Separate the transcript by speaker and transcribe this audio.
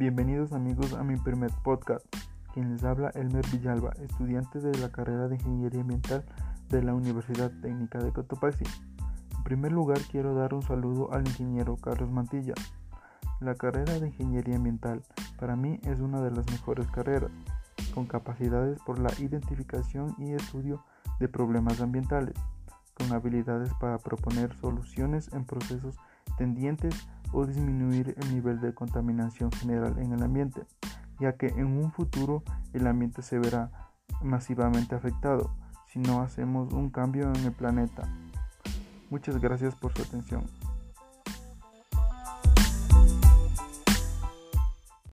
Speaker 1: Bienvenidos amigos a mi primer podcast. Quien les habla Elmer Villalba, estudiante de la carrera de Ingeniería Ambiental de la Universidad Técnica de Cotopaxi. En primer lugar quiero dar un saludo al ingeniero Carlos Mantilla. La carrera de Ingeniería Ambiental para mí es una de las mejores carreras, con capacidades por la identificación y estudio de problemas ambientales, con habilidades para proponer soluciones en procesos tendientes o disminuir el nivel de contaminación general en el ambiente, ya que en un futuro el ambiente se verá masivamente afectado si no hacemos un cambio en el planeta. Muchas gracias por su atención.